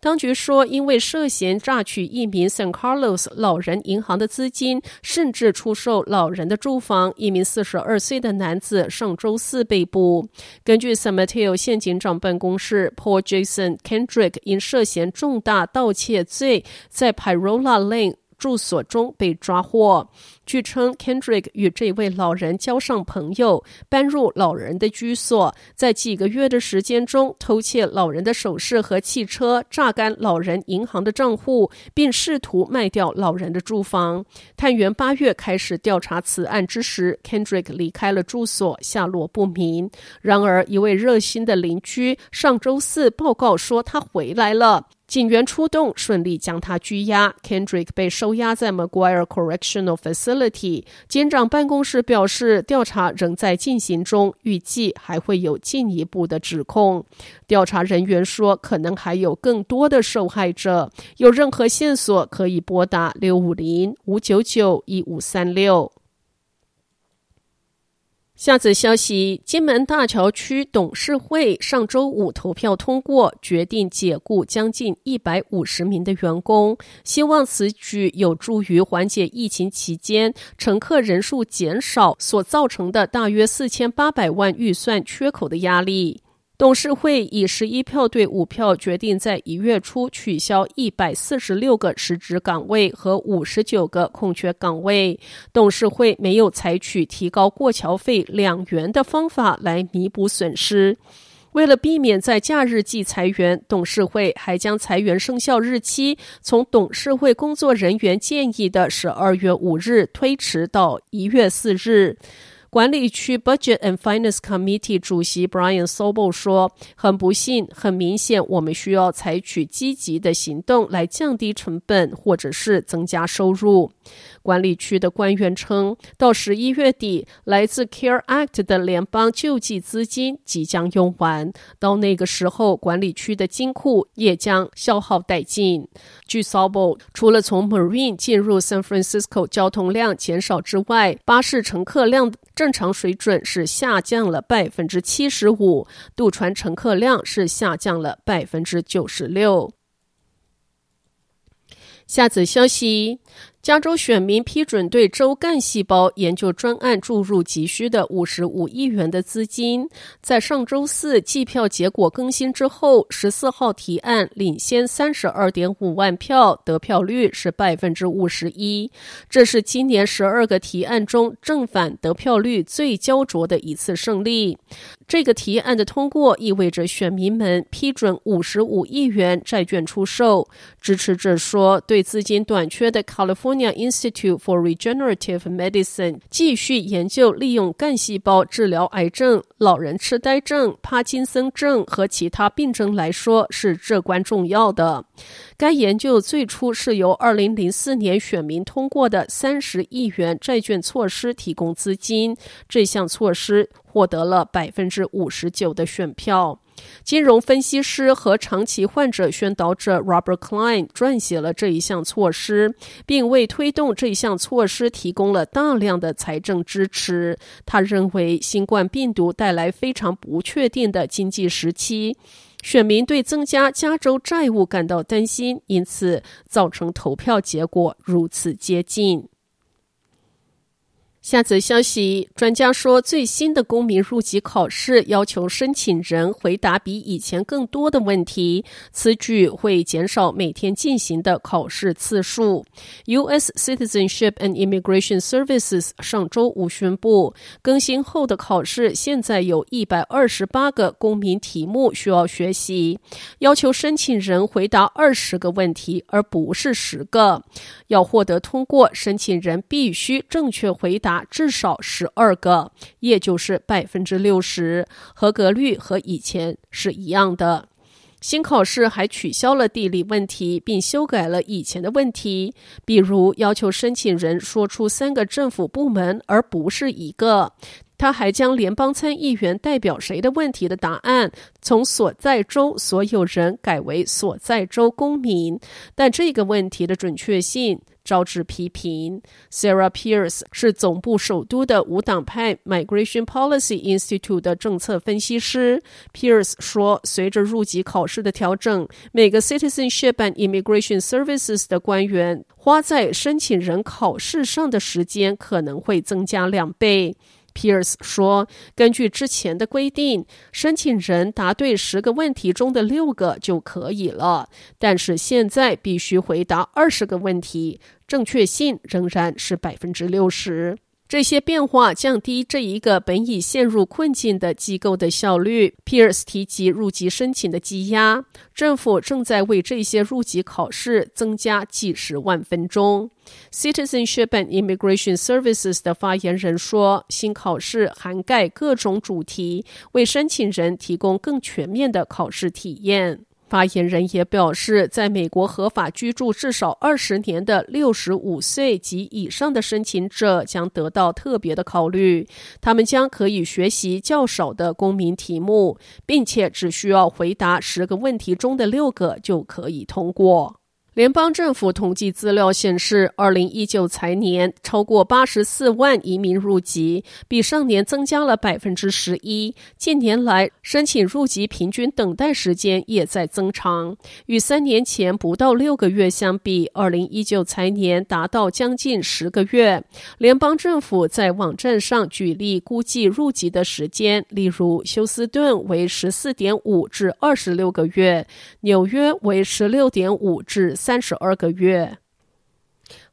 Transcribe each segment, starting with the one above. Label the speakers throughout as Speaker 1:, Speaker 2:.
Speaker 1: 当局说，因为涉嫌榨取一名 San Carlos 老人银行的资金，甚至出售老人的住房，一名四十二岁的男子上周四被捕。根据 San Mateo 县警长办公室，Paul Jason Kendrick 因涉嫌重大盗窃罪，在 Pyrola Lane 住所中被抓获。据称，Kendrick 与这位老人交上朋友，搬入老人的居所，在几个月的时间中偷窃老人的首饰和汽车，榨干老人银行的账户，并试图卖掉老人的住房。探员八月开始调查此案之时，Kendrick 离开了住所，下落不明。然而，一位热心的邻居上周四报告说他回来了。警员出动，顺利将他拘押。Kendrick 被收押在 McGuire Correctional Facility。警长办公室表示，调查仍在进行中，预计还会有进一步的指控。调查人员说，可能还有更多的受害者。有任何线索，可以拨打六五零五九九一五三六。下则消息：金门大桥区董事会上周五投票通过，决定解雇将近一百五十名的员工，希望此举有助于缓解疫情期间乘客人数减少所造成的大约四千八百万预算缺口的压力。董事会以十一票对五票决定，在一月初取消一百四十六个实职岗位和五十九个空缺岗位。董事会没有采取提高过桥费两元的方法来弥补损失。为了避免在假日季裁员，董事会还将裁员生效日期从董事会工作人员建议的十二月五日推迟到一月四日。管理区 Budget and Finance Committee 主席 Brian Sobel 说：“很不幸，很明显，我们需要采取积极的行动来降低成本，或者是增加收入。”管理区的官员称，到十一月底，来自 Care Act 的联邦救济资金即将用完，到那个时候，管理区的金库也将消耗殆尽。据 Sobel，除了从 Marine 进入 San Francisco 交通量减少之外，巴士乘客量正常水准是下降了百分之七十五，渡船乘客量是下降了百分之九十六。下则消息。加州选民批准对州干细胞研究专案注入急需的五十五亿元的资金。在上周四计票结果更新之后，十四号提案领先三十二点五万票，得票率是百分之五十一。这是今年十二个提案中正反得票率最焦灼的一次胜利。这个提案的通过意味着选民们批准五十五亿元债券出售。支持者说，对资金短缺的 California Institute for Regenerative Medicine 继续研究利用干细胞治疗癌症、老人痴呆症、帕金森症和其他病症来说是至关重要的。该研究最初是由二零零四年选民通过的三十亿元债券措施提供资金，这项措施获得了百分之五十九的选票。金融分析师和长期患者宣导者 Robert Klein 撰写了这一项措施，并为推动这一项措施提供了大量的财政支持。他认为，新冠病毒带来非常不确定的经济时期。选民对增加加州债务感到担心，因此造成投票结果如此接近。下则消息，专家说，最新的公民入籍考试要求申请人回答比以前更多的问题，此举会减少每天进行的考试次数。U.S. Citizenship and Immigration Services 上周五宣布，更新后的考试现在有一百二十八个公民题目需要学习，要求申请人回答二十个问题，而不是十个。要获得通过，申请人必须正确回答。至少十二个，也就是百分之六十，合格率和以前是一样的。新考试还取消了地理问题，并修改了以前的问题，比如要求申请人说出三个政府部门，而不是一个。他还将联邦参议员代表谁的问题的答案从所在州所有人改为所在州公民，但这个问题的准确性招致批评。Sarah Pierce 是总部首都的无党派 Migration Policy Institute 的政策分析师。Pierce 说，随着入籍考试的调整，每个 Citizenship and Immigration Services 的官员花在申请人考试上的时间可能会增加两倍。Pierce 说：“根据之前的规定，申请人答对十个问题中的六个就可以了，但是现在必须回答二十个问题，正确性仍然是百分之六十。”这些变化降低这一个本已陷入困境的机构的效率。Pierce 提及入籍申请的积压，政府正在为这些入籍考试增加几十万分钟。Citizenship and Immigration Services 的发言人说，新考试涵盖各种主题，为申请人提供更全面的考试体验。发言人也表示，在美国合法居住至少二十年的六十五岁及以上的申请者将得到特别的考虑，他们将可以学习较少的公民题目，并且只需要回答十个问题中的六个就可以通过。联邦政府统计资料显示，二零一九财年超过八十四万移民入籍，比上年增加了百分之十一。近年来，申请入籍平均等待时间也在增长，与三年前不到六个月相比，二零一九财年达到将近十个月。联邦政府在网站上举例估计入籍的时间，例如休斯顿为十四点五至二十六个月，纽约为十六点五至三十二个月。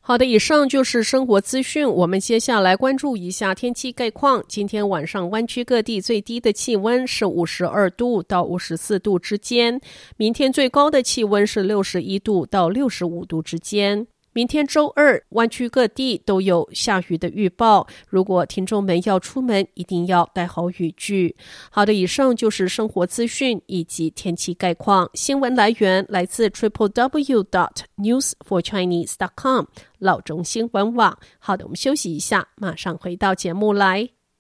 Speaker 1: 好的，以上就是生活资讯。我们接下来关注一下天气概况。今天晚上湾区各地最低的气温是五十二度到五十四度之间，明天最高的气温是六十一度到六十五度之间。明天周二，湾区各地都有下雨的预报。如果听众们要出门，一定要带好雨具。好的，以上就是生活资讯以及天气概况。新闻来源来自 triple w dot news for chinese dot com 老中新闻网。好的，我们休息一下，马上回到节目来。